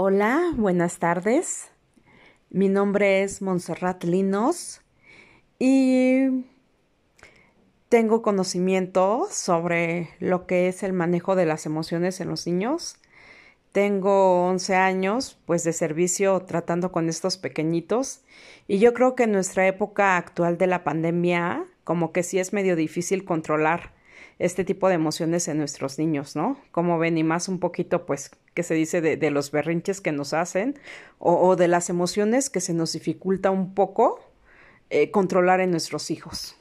Hola, buenas tardes. Mi nombre es Montserrat Linos y tengo conocimiento sobre lo que es el manejo de las emociones en los niños. Tengo 11 años pues de servicio tratando con estos pequeñitos y yo creo que en nuestra época actual de la pandemia como que sí es medio difícil controlar este tipo de emociones en nuestros niños, ¿no? Como ven, y más un poquito, pues, que se dice de, los berrinches que nos hacen o, o, de las emociones que se nos dificulta un poco eh, controlar en nuestros hijos.